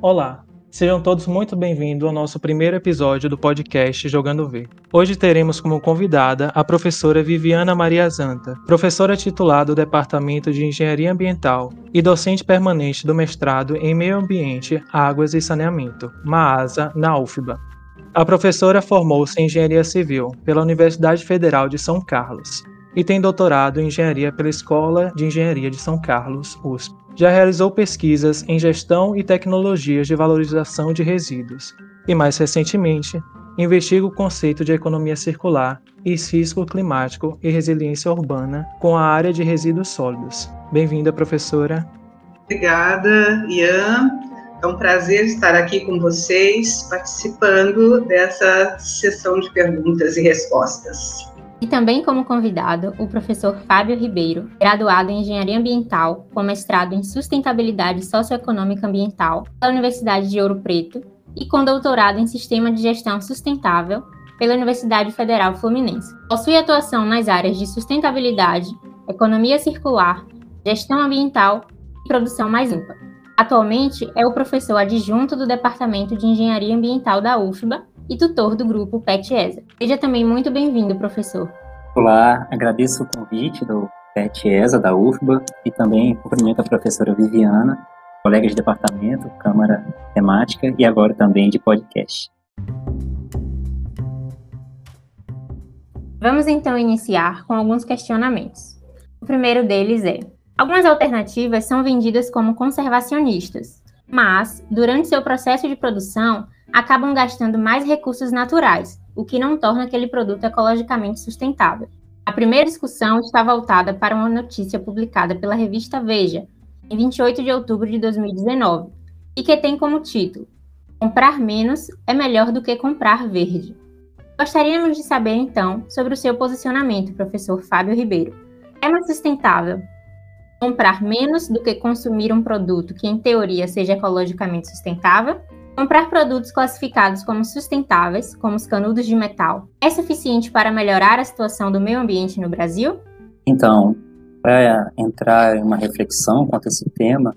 Olá, sejam todos muito bem-vindos ao nosso primeiro episódio do podcast Jogando V. Hoje teremos como convidada a professora Viviana Maria Zanta, professora titular do Departamento de Engenharia Ambiental e docente permanente do mestrado em Meio Ambiente, Águas e Saneamento, MAASA, na UFBA. A professora formou-se em Engenharia Civil pela Universidade Federal de São Carlos e tem doutorado em Engenharia pela Escola de Engenharia de São Carlos, USP. Já realizou pesquisas em gestão e tecnologias de valorização de resíduos e, mais recentemente, investiga o conceito de economia circular e risco climático e resiliência urbana com a área de resíduos sólidos. Bem-vinda, professora. Obrigada, Ian. É um prazer estar aqui com vocês, participando dessa sessão de perguntas e respostas. E também como convidado, o professor Fábio Ribeiro, graduado em Engenharia Ambiental, com mestrado em Sustentabilidade Socioeconômica Ambiental pela Universidade de Ouro Preto e com doutorado em Sistema de Gestão Sustentável pela Universidade Federal Fluminense. Possui atuação nas áreas de sustentabilidade, economia circular, gestão ambiental e produção mais limpa. Atualmente é o professor adjunto do Departamento de Engenharia Ambiental da UFBA e tutor do grupo PET-ESA. Seja também muito bem-vindo, professor. Olá, agradeço o convite do PET-ESA da UFBA e também cumprimento a professora Viviana, colega de departamento, Câmara Temática e agora também de podcast. Vamos então iniciar com alguns questionamentos. O primeiro deles é: algumas alternativas são vendidas como conservacionistas, mas, durante seu processo de produção, acabam gastando mais recursos naturais, o que não torna aquele produto ecologicamente sustentável. A primeira discussão está voltada para uma notícia publicada pela revista Veja, em 28 de outubro de 2019, e que tem como título: Comprar menos é melhor do que comprar verde. Gostaríamos de saber então sobre o seu posicionamento, professor Fábio Ribeiro. É mais sustentável comprar menos do que consumir um produto que, em teoria, seja ecologicamente sustentável? Comprar produtos classificados como sustentáveis, como os canudos de metal, é suficiente para melhorar a situação do meio ambiente no Brasil? Então, para entrar em uma reflexão quanto a esse tema,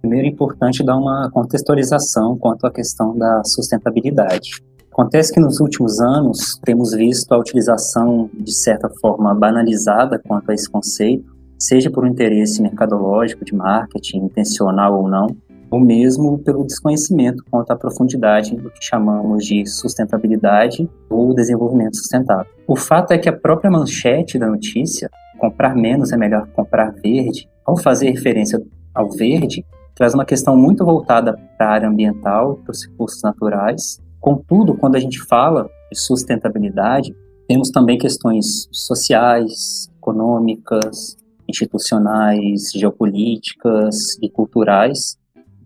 primeiro é importante dar uma contextualização quanto à questão da sustentabilidade. Acontece que nos últimos anos temos visto a utilização, de certa forma, banalizada quanto a esse conceito, seja por um interesse mercadológico de marketing, intencional ou não, ou mesmo pelo desconhecimento quanto à profundidade do que chamamos de sustentabilidade ou desenvolvimento sustentável. O fato é que a própria manchete da notícia, comprar menos é melhor comprar verde, ao fazer referência ao verde, traz uma questão muito voltada para a área ambiental, para os recursos naturais. Contudo, quando a gente fala de sustentabilidade, temos também questões sociais, econômicas, institucionais, geopolíticas e culturais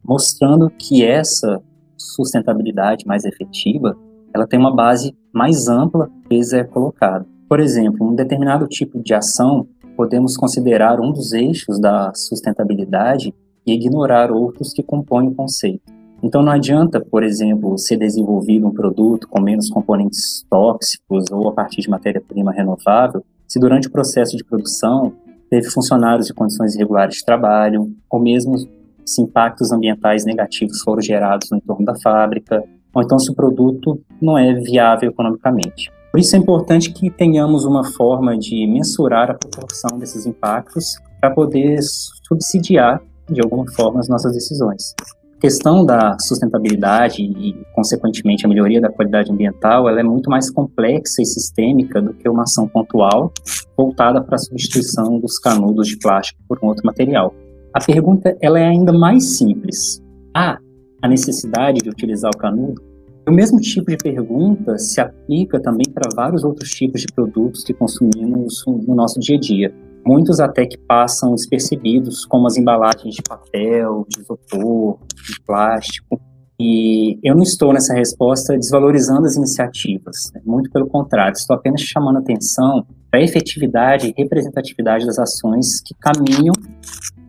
mostrando que essa sustentabilidade mais efetiva, ela tem uma base mais ampla que é colocada. Por exemplo, um determinado tipo de ação podemos considerar um dos eixos da sustentabilidade e ignorar outros que compõem o conceito. Então não adianta, por exemplo, ser desenvolvido um produto com menos componentes tóxicos ou a partir de matéria-prima renovável, se durante o processo de produção teve funcionários em condições irregulares de trabalho, ou mesmo se impactos ambientais negativos foram gerados no entorno da fábrica, ou então se o produto não é viável economicamente. Por isso é importante que tenhamos uma forma de mensurar a proporção desses impactos para poder subsidiar, de alguma forma, as nossas decisões. A questão da sustentabilidade e, consequentemente, a melhoria da qualidade ambiental, ela é muito mais complexa e sistêmica do que uma ação pontual voltada para a substituição dos canudos de plástico por um outro material. A pergunta ela é ainda mais simples. Há a necessidade de utilizar o canudo? O mesmo tipo de pergunta se aplica também para vários outros tipos de produtos que consumimos no nosso dia a dia. Muitos até que passam despercebidos, como as embalagens de papel, de isopor, de plástico. E eu não estou nessa resposta desvalorizando as iniciativas, né? muito pelo contrário, estou apenas chamando atenção para a efetividade e representatividade das ações que caminham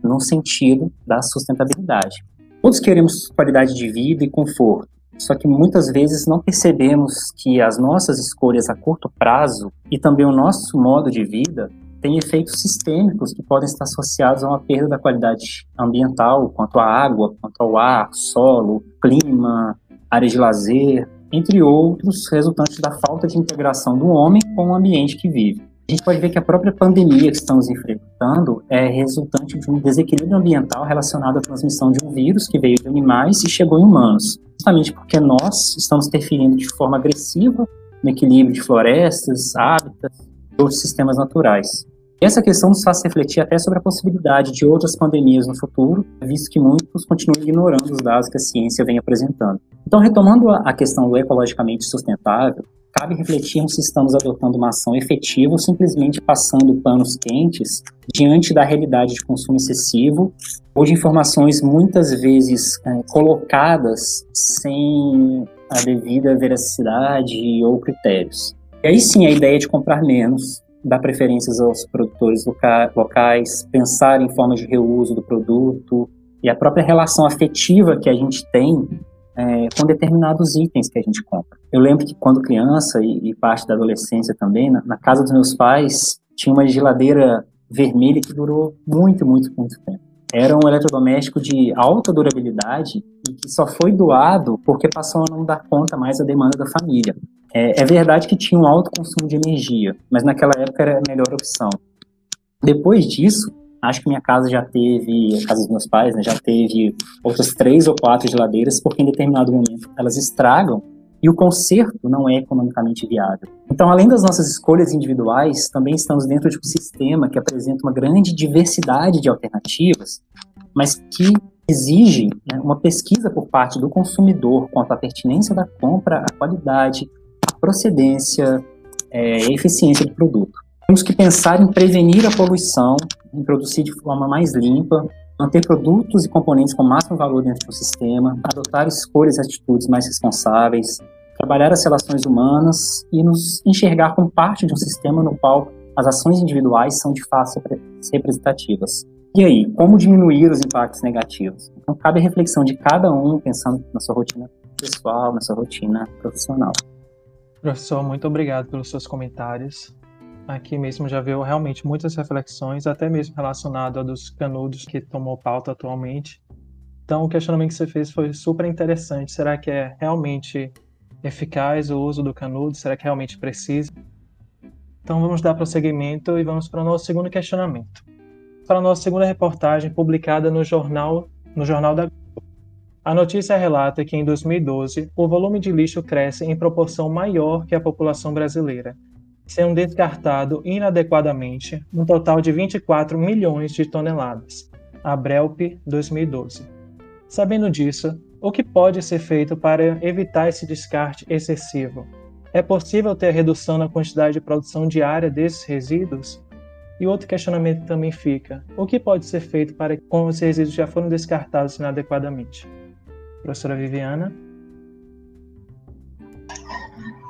no sentido da sustentabilidade. Todos queremos qualidade de vida e conforto, só que muitas vezes não percebemos que as nossas escolhas a curto prazo e também o nosso modo de vida tem efeitos sistêmicos que podem estar associados a uma perda da qualidade ambiental, quanto à água, quanto ao ar, solo, clima, áreas de lazer, entre outros, resultantes da falta de integração do homem com o ambiente que vive. A gente pode ver que a própria pandemia que estamos enfrentando é resultante de um desequilíbrio ambiental relacionado à transmissão de um vírus que veio de animais e chegou em humanos, justamente porque nós estamos interferindo de forma agressiva no equilíbrio de florestas, hábitats e outros sistemas naturais. Essa questão nos faz refletir até sobre a possibilidade de outras pandemias no futuro, visto que muitos continuam ignorando os dados que a ciência vem apresentando. Então, retomando a questão do ecologicamente sustentável, cabe refletir se estamos adotando uma ação efetiva ou simplesmente passando panos quentes diante da realidade de consumo excessivo ou de informações muitas vezes é, colocadas sem a devida veracidade ou critérios. E aí sim a ideia de comprar menos, dar preferências aos produtores loca locais, pensar em formas de reuso do produto e a própria relação afetiva que a gente tem é, com determinados itens que a gente compra. Eu lembro que quando criança e, e parte da adolescência também, na, na, casa dos meus pais, tinha uma geladeira vermelha que durou muito, muito, muito tempo. Era um eletrodoméstico de alta durabilidade e que só foi doado porque passou a não dar conta mais da demanda da família. É, é verdade que tinha um alto consumo de energia, mas naquela época era a melhor opção. Depois disso, acho que minha casa já teve, a casa dos meus pais, né, já teve outras três ou quatro geladeiras, porque em determinado momento elas estragam e o conserto não é economicamente viável. Então, além das nossas escolhas individuais, também estamos dentro de um sistema que apresenta uma grande diversidade de alternativas, mas que exige né, uma pesquisa por parte do consumidor quanto à pertinência da compra, a qualidade, procedência é, eficiência do produto. Temos que pensar em prevenir a poluição, em produzir de forma mais limpa, manter produtos e componentes com máximo valor dentro do sistema, adotar escolhas e atitudes mais responsáveis, trabalhar as relações humanas e nos enxergar como parte de um sistema no qual as ações individuais são de fato representativas. E aí, como diminuir os impactos negativos? Então, cabe a reflexão de cada um pensando na sua rotina pessoal, na sua rotina profissional. Professor, muito obrigado pelos seus comentários aqui mesmo já veio realmente muitas reflexões, até mesmo relacionado a dos canudos que tomou pauta atualmente. Então, o questionamento que você fez foi super interessante. Será que é realmente eficaz o uso do canudo? Será que realmente precisa? Então, vamos dar prosseguimento e vamos para o nosso segundo questionamento. Para a nossa segunda reportagem, publicada no jornal, no jornal da a notícia relata que em 2012 o volume de lixo cresce em proporção maior que a população brasileira, sendo descartado inadequadamente um total de 24 milhões de toneladas. Abrelp 2012. Sabendo disso, o que pode ser feito para evitar esse descarte excessivo? É possível ter redução na quantidade de produção diária desses resíduos? E outro questionamento também fica: o que pode ser feito para quando os resíduos já foram descartados inadequadamente? Professora Viviana?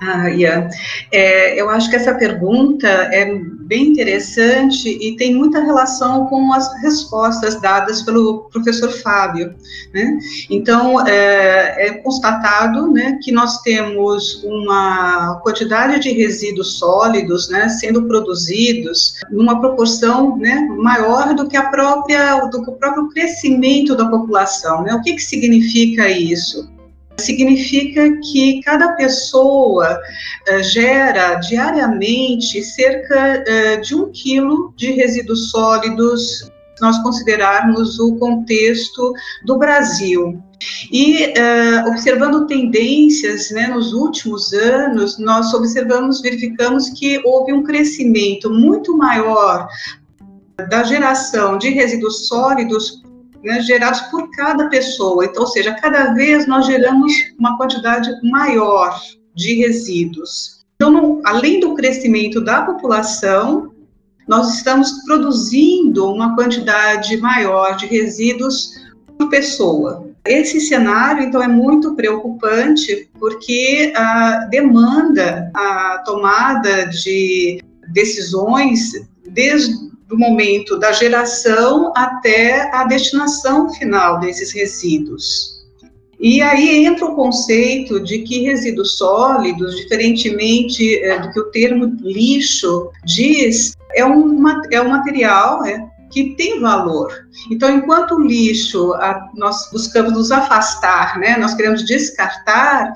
Ah, Ian, é, eu acho que essa pergunta é bem interessante e tem muita relação com as respostas dadas pelo professor Fábio. Né? Então, é, é, constatado né, que nós temos uma quantidade de resíduos sólidos né, sendo produzidos numa proporção né, maior do que, a própria, do que o próprio crescimento da população. Né? O que, que significa isso? Significa que cada pessoa uh, gera diariamente cerca uh, de um quilo de resíduos sólidos, se nós considerarmos o contexto do Brasil. E uh, observando tendências né, nos últimos anos, nós observamos, verificamos que houve um crescimento muito maior da geração de resíduos sólidos né, gerados por cada pessoa. Então, ou seja, cada vez nós geramos uma quantidade maior de resíduos. Então, além do crescimento da população, nós estamos produzindo uma quantidade maior de resíduos por pessoa. Esse cenário, então, é muito preocupante porque demanda a tomada de decisões desde do momento da geração até a destinação final desses resíduos. E aí entra o conceito de que resíduos sólidos, diferentemente é, do que o termo lixo diz, é um, é um material é, que tem valor. Então, enquanto o lixo a, nós buscamos nos afastar, né, nós queremos descartar,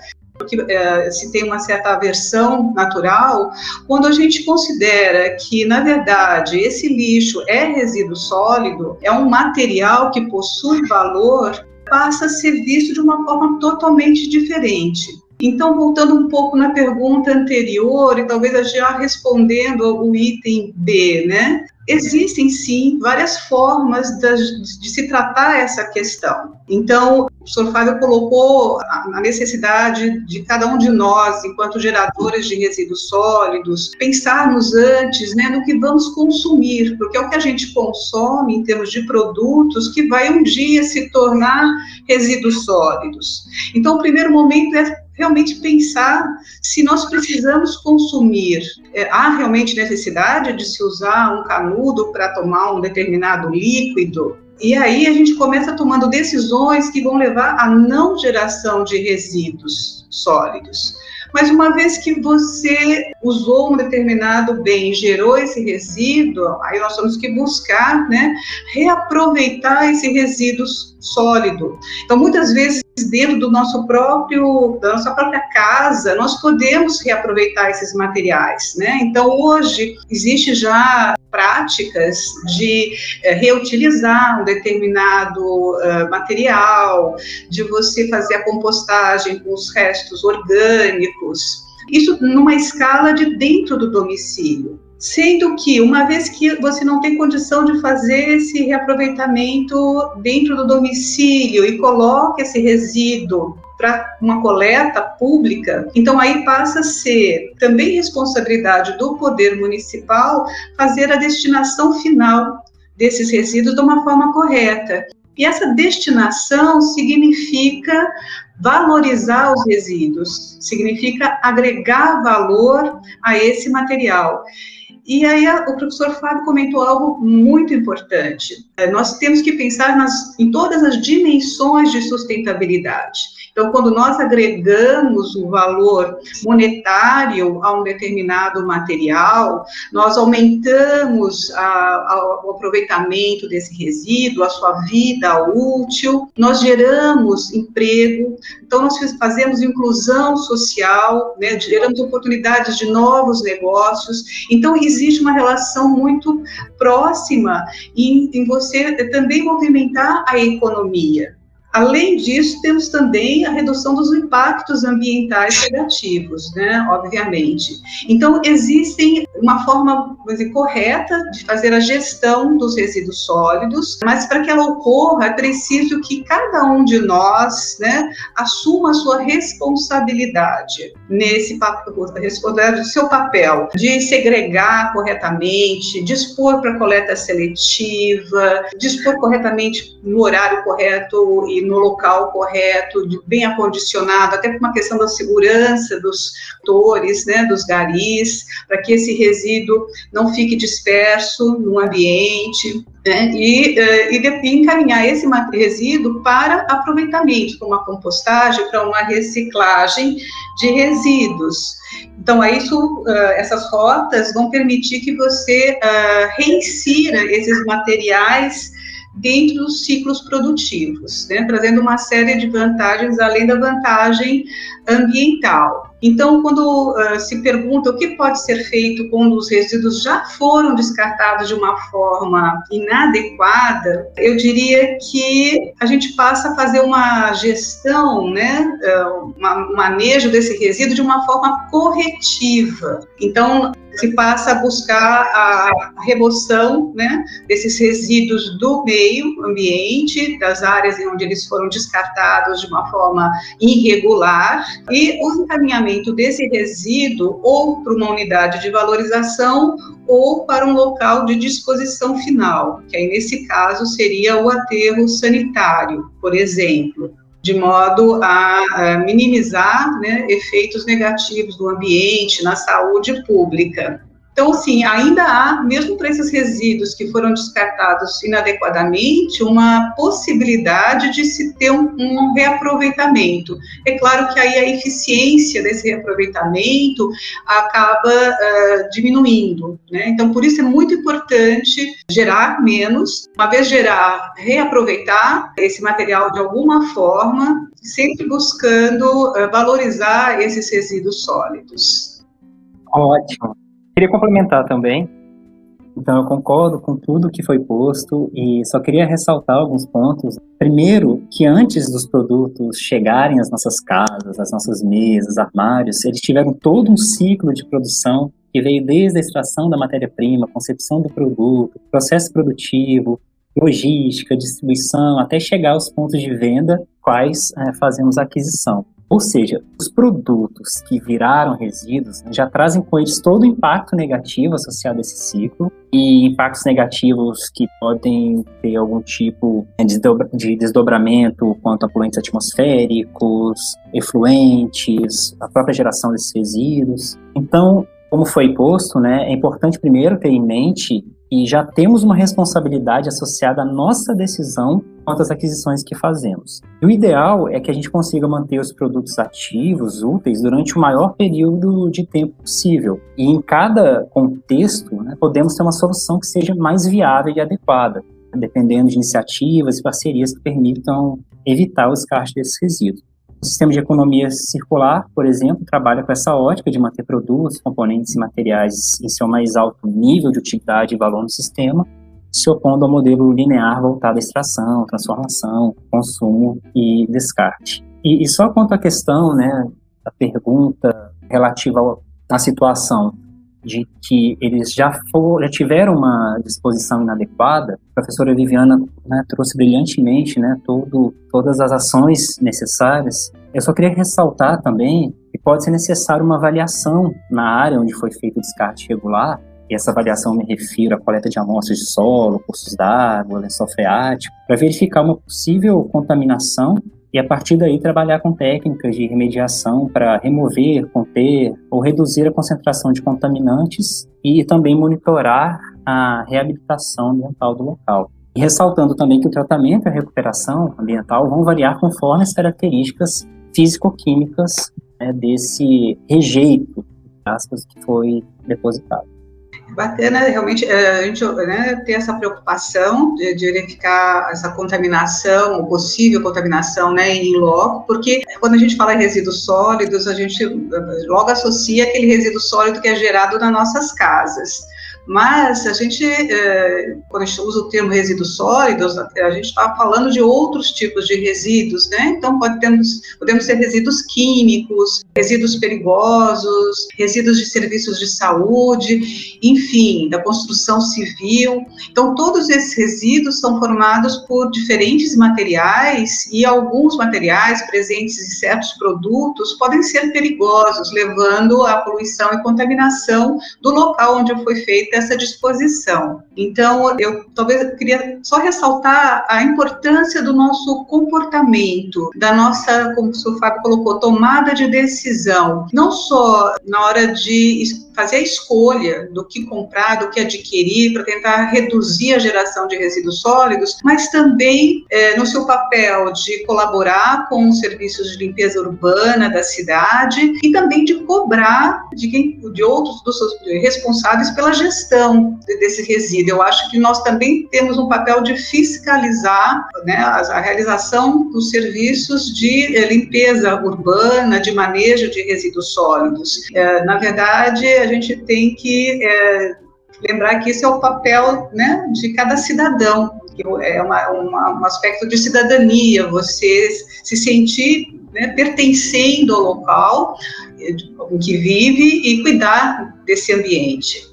porque é, se tem uma certa aversão natural, quando a gente considera que, na verdade, esse lixo é resíduo sólido, é um material que possui valor, passa a ser visto de uma forma totalmente diferente. Então, voltando um pouco na pergunta anterior, e talvez já respondendo ao item B, né? Existem sim várias formas de se tratar essa questão. Então, o professor Fábio colocou a necessidade de cada um de nós, enquanto geradores de resíduos sólidos, pensarmos antes né, no que vamos consumir, porque é o que a gente consome em termos de produtos que vai um dia se tornar resíduos sólidos. Então, o primeiro momento é realmente pensar se nós precisamos consumir. É, há realmente necessidade de se usar um canudo para tomar um determinado líquido? E aí a gente começa tomando decisões que vão levar à não geração de resíduos sólidos. Mas uma vez que você usou um determinado bem, gerou esse resíduo, aí nós temos que buscar, né, reaproveitar esse resíduo sólido. Então, muitas vezes dentro do nosso próprio, da nossa própria casa, nós podemos reaproveitar esses materiais, né? Então, hoje, existe já práticas de é, reutilizar um determinado uh, material, de você fazer a compostagem com os restos orgânicos, isso numa escala de dentro do domicílio. Sendo que, uma vez que você não tem condição de fazer esse reaproveitamento dentro do domicílio e coloca esse resíduo para uma coleta pública, então aí passa a ser também responsabilidade do poder municipal fazer a destinação final desses resíduos de uma forma correta. E essa destinação significa valorizar os resíduos, significa agregar valor a esse material. E aí o professor Fábio comentou algo muito importante. É, nós temos que pensar nas, em todas as dimensões de sustentabilidade. Então, quando nós agregamos o valor monetário a um determinado material, nós aumentamos a, a, o aproveitamento desse resíduo, a sua vida útil, nós geramos emprego, então nós fazemos inclusão social, né, geramos oportunidades de novos negócios. Então, existe uma relação muito próxima em, em você também movimentar a economia. Além disso, temos também a redução dos impactos ambientais negativos, né, obviamente. Então, existem uma forma dizer, correta de fazer a gestão dos resíduos sólidos, mas para que ela ocorra, é preciso que cada um de nós, né, assuma a sua responsabilidade nesse papel, o seu papel de segregar corretamente, dispor para coleta seletiva, dispor corretamente no horário correto e no local correto, bem acondicionado, até por uma questão da segurança dos motores, né, dos garis, para que esse resíduo não fique disperso no ambiente, né, e, uh, e, encaminhar esse resíduo para aproveitamento, para uma compostagem, para uma reciclagem de resíduos. Então, isso, uh, essas rotas vão permitir que você uh, reinsira esses materiais dentro dos ciclos produtivos, né, trazendo uma série de vantagens além da vantagem ambiental. Então, quando uh, se pergunta o que pode ser feito quando os resíduos já foram descartados de uma forma inadequada, eu diria que a gente passa a fazer uma gestão, né, uh, um manejo desse resíduo de uma forma corretiva. Então, se passa a buscar a remoção né, desses resíduos do meio ambiente, das áreas em onde eles foram descartados de uma forma irregular, e o encaminhamento desse resíduo ou para uma unidade de valorização ou para um local de disposição final, que aí nesse caso seria o aterro sanitário, por exemplo de modo a, a minimizar né, efeitos negativos do ambiente, na saúde pública. Então, assim, ainda há, mesmo para esses resíduos que foram descartados inadequadamente, uma possibilidade de se ter um, um reaproveitamento. É claro que aí a eficiência desse reaproveitamento acaba uh, diminuindo, né? Então, por isso é muito importante gerar menos, uma vez gerar, reaproveitar esse material de alguma forma, sempre buscando uh, valorizar esses resíduos sólidos. Ótimo. Queria complementar também. Então, eu concordo com tudo que foi posto e só queria ressaltar alguns pontos. Primeiro, que antes dos produtos chegarem às nossas casas, às nossas mesas, armários, eles tiveram todo um ciclo de produção que veio desde a extração da matéria-prima, concepção do produto, processo produtivo, logística, distribuição, até chegar aos pontos de venda, quais é, fazemos aquisição. Ou seja, os produtos que viraram resíduos né, já trazem com eles todo o impacto negativo associado a esse ciclo e impactos negativos que podem ter algum tipo de desdobramento quanto a poluentes atmosféricos, efluentes, a própria geração desses resíduos. Então, como foi posto, né, é importante primeiro ter em mente e já temos uma responsabilidade associada à nossa decisão quanto às aquisições que fazemos. E o ideal é que a gente consiga manter os produtos ativos, úteis, durante o maior período de tempo possível. E em cada contexto, né, podemos ter uma solução que seja mais viável e adequada, dependendo de iniciativas e parcerias que permitam evitar o descarte desses resíduos. O sistema de economia circular, por exemplo, trabalha com essa ótica de manter produtos, componentes e materiais em seu mais alto nível de utilidade e valor no sistema, se opondo ao modelo linear voltado à extração, transformação, consumo e descarte. E, e só quanto à questão, né, da pergunta relativa à situação de que eles já, for, já tiveram uma disposição inadequada, a professora Viviana né, trouxe brilhantemente né, todo, todas as ações necessárias. Eu só queria ressaltar também que pode ser necessário uma avaliação na área onde foi feito o descarte regular, e essa avaliação me refiro à coleta de amostras de solo, cursos d'água, lençol freático, para verificar uma possível contaminação e a partir daí trabalhar com técnicas de remediação para remover, conter ou reduzir a concentração de contaminantes e também monitorar a reabilitação ambiental do local. E ressaltando também que o tratamento e a recuperação ambiental vão variar conforme as características físico-químicas né, desse rejeito aspas, que foi depositado bacana realmente é, a gente né, ter essa preocupação de, de, verificar essa contaminação, possível contaminação, né, em loco, porque quando a gente fala em resíduos sólidos, a gente logo associa aquele resíduo sólido que é gerado nas nossas casas. Mas a gente, é, quando a gente usa o termo resíduos sólidos, a gente está falando de outros tipos de resíduos, né? Então, podemos, podemos ser resíduos químicos, resíduos perigosos, resíduos de serviços de saúde, enfim, da construção civil. Então, todos esses resíduos são formados por diferentes materiais e alguns materiais presentes em certos produtos podem ser perigosos, levando à poluição e contaminação do local onde foi feita essa disposição. Então, eu talvez queria só ressaltar a importância do nosso comportamento, da nossa, como o senhor Fábio colocou, tomada de decisão, não só na hora de fazer a escolha do que comprar, do que adquirir, para tentar reduzir a geração de resíduos sólidos, mas também é, no seu papel de colaborar com os serviços de limpeza urbana da cidade e também de cobrar de, quem, de outros dos seus responsáveis pela gestão desse resíduo. Eu acho que nós também temos um papel de fiscalizar né, a, realização dos serviços de é, limpeza urbana, de manejo de resíduos sólidos. É, na verdade, a gente tem que é, lembrar que esse é o papel né, de cada cidadão, que é uma, uma, um aspecto de cidadania, você se sentir né, pertencendo ao local em que vive e cuidar desse ambiente.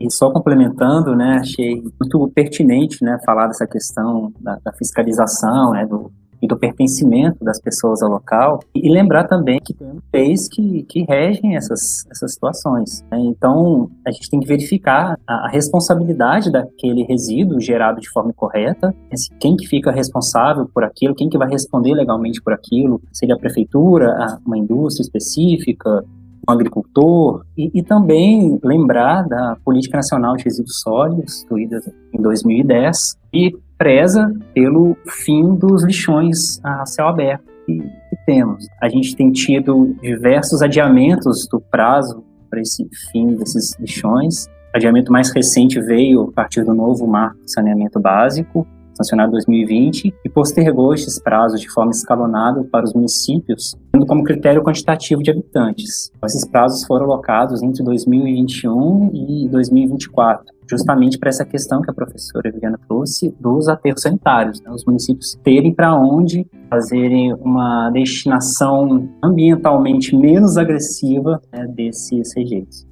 E só complementando, né, achei muito pertinente, né, falar dessa questão da, da fiscalização, né, do, e do pertencimento das pessoas ao local e lembrar também que tem leis que, que regem essas, essas situações. Né? Então, a gente tem que verificar a, a, responsabilidade daquele resíduo gerado de forma correta, quem que fica responsável por aquilo, quem que vai responder legalmente por aquilo, seria a prefeitura, uma indústria específica, o agricultor e, e, também lembrar da Política Nacional de Resíduos Sólidos, instituída em 2010, e preza pelo fim dos lixões a céu aberto que, que temos. A gente tem tido diversos adiamentos do prazo para esse fim desses lixões. O adiamento mais recente veio a partir do novo marco de saneamento básico, sancionado em 2020, e postergou estes prazos de forma escalonada para os municípios, tendo como critério quantitativo de habitantes. Esses prazos foram alocados entre 2021 e 2024, justamente para essa questão que a professora Viviana trouxe dos aterros sanitários, né? os municípios terem para onde fazerem uma destinação ambientalmente menos agressiva né, desses rejeitos.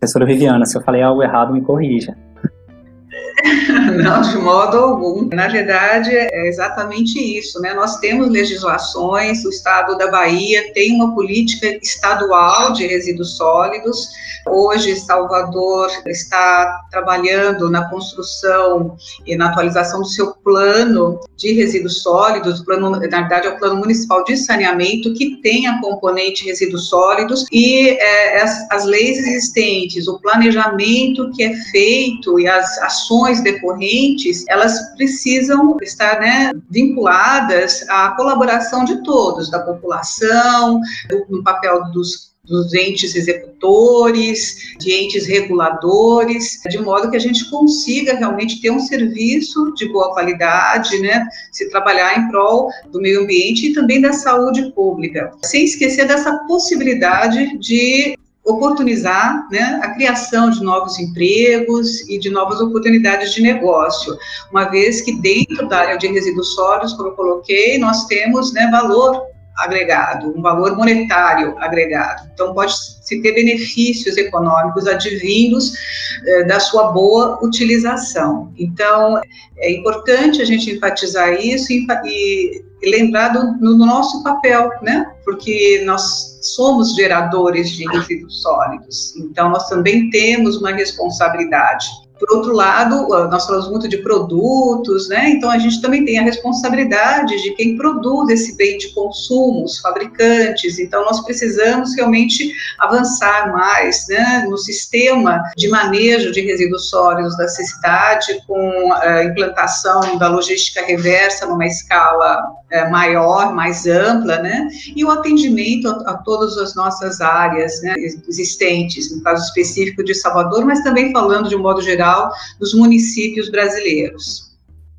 Professora Viviana, se eu falei algo errado, me corrija. Não, de modo algum. Na verdade, é exatamente isso, né? Nós temos legislações, o Estado da Bahia tem uma política estadual de resíduos sólidos. Hoje, Salvador está trabalhando na construção e na atualização do seu plano de resíduos sólidos. Plano, na verdade, é o Plano Municipal de Saneamento, que tem a componente resíduos sólidos e é, as, as leis existentes, o planejamento que é feito e as ações decorrentes, elas precisam estar né, vinculadas à colaboração de todos, da população, no papel dos dos entes executores, de entes reguladores, de modo que a gente consiga realmente ter um serviço de boa qualidade, né, se trabalhar em prol do meio ambiente e também da saúde pública, sem esquecer dessa possibilidade de oportunizar né, a criação de novos empregos e de novas oportunidades de negócio, uma vez que dentro da área de resíduos sólidos, como eu coloquei, nós temos né, valor agregado, um valor monetário agregado. Então, pode-se ter benefícios econômicos advindos eh, da sua boa utilização. Então, é importante a gente enfatizar isso e, e lembrar do, do, nosso papel, né? Porque nós somos geradores de resíduos sólidos, então nós também temos uma responsabilidade. Por outro lado, nós falamos muito de produtos, né? Então a gente também tem a responsabilidade de quem produz esse bem de consumo, os fabricantes. Então nós precisamos realmente avançar mais, né, no sistema de manejo de resíduos sólidos da cidade, com a implantação da logística reversa numa escala é, maior, mais ampla, né? E o atendimento a, a todas as nossas áreas né, existentes, no caso específico de Salvador, mas também falando de um modo geral dos municípios brasileiros.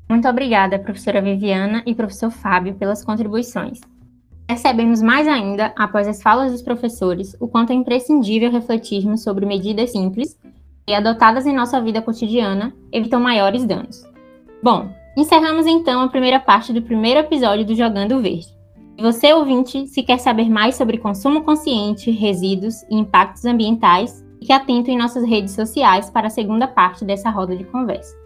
Muito obrigada, professora Viviana e professor Fábio, pelas contribuições. Percebemos mais ainda, após as falas dos professores, o quanto é imprescindível refletirmos sobre medidas simples e adotadas em nossa vida cotidiana evitam maiores danos. Bom, encerramos então a primeira parte do primeiro episódio do Jogando Verde. E você, ouvinte, se quer saber mais sobre consumo consciente, resíduos e impactos ambientais, Fique atento em nossas redes sociais para a segunda parte dessa roda de conversa.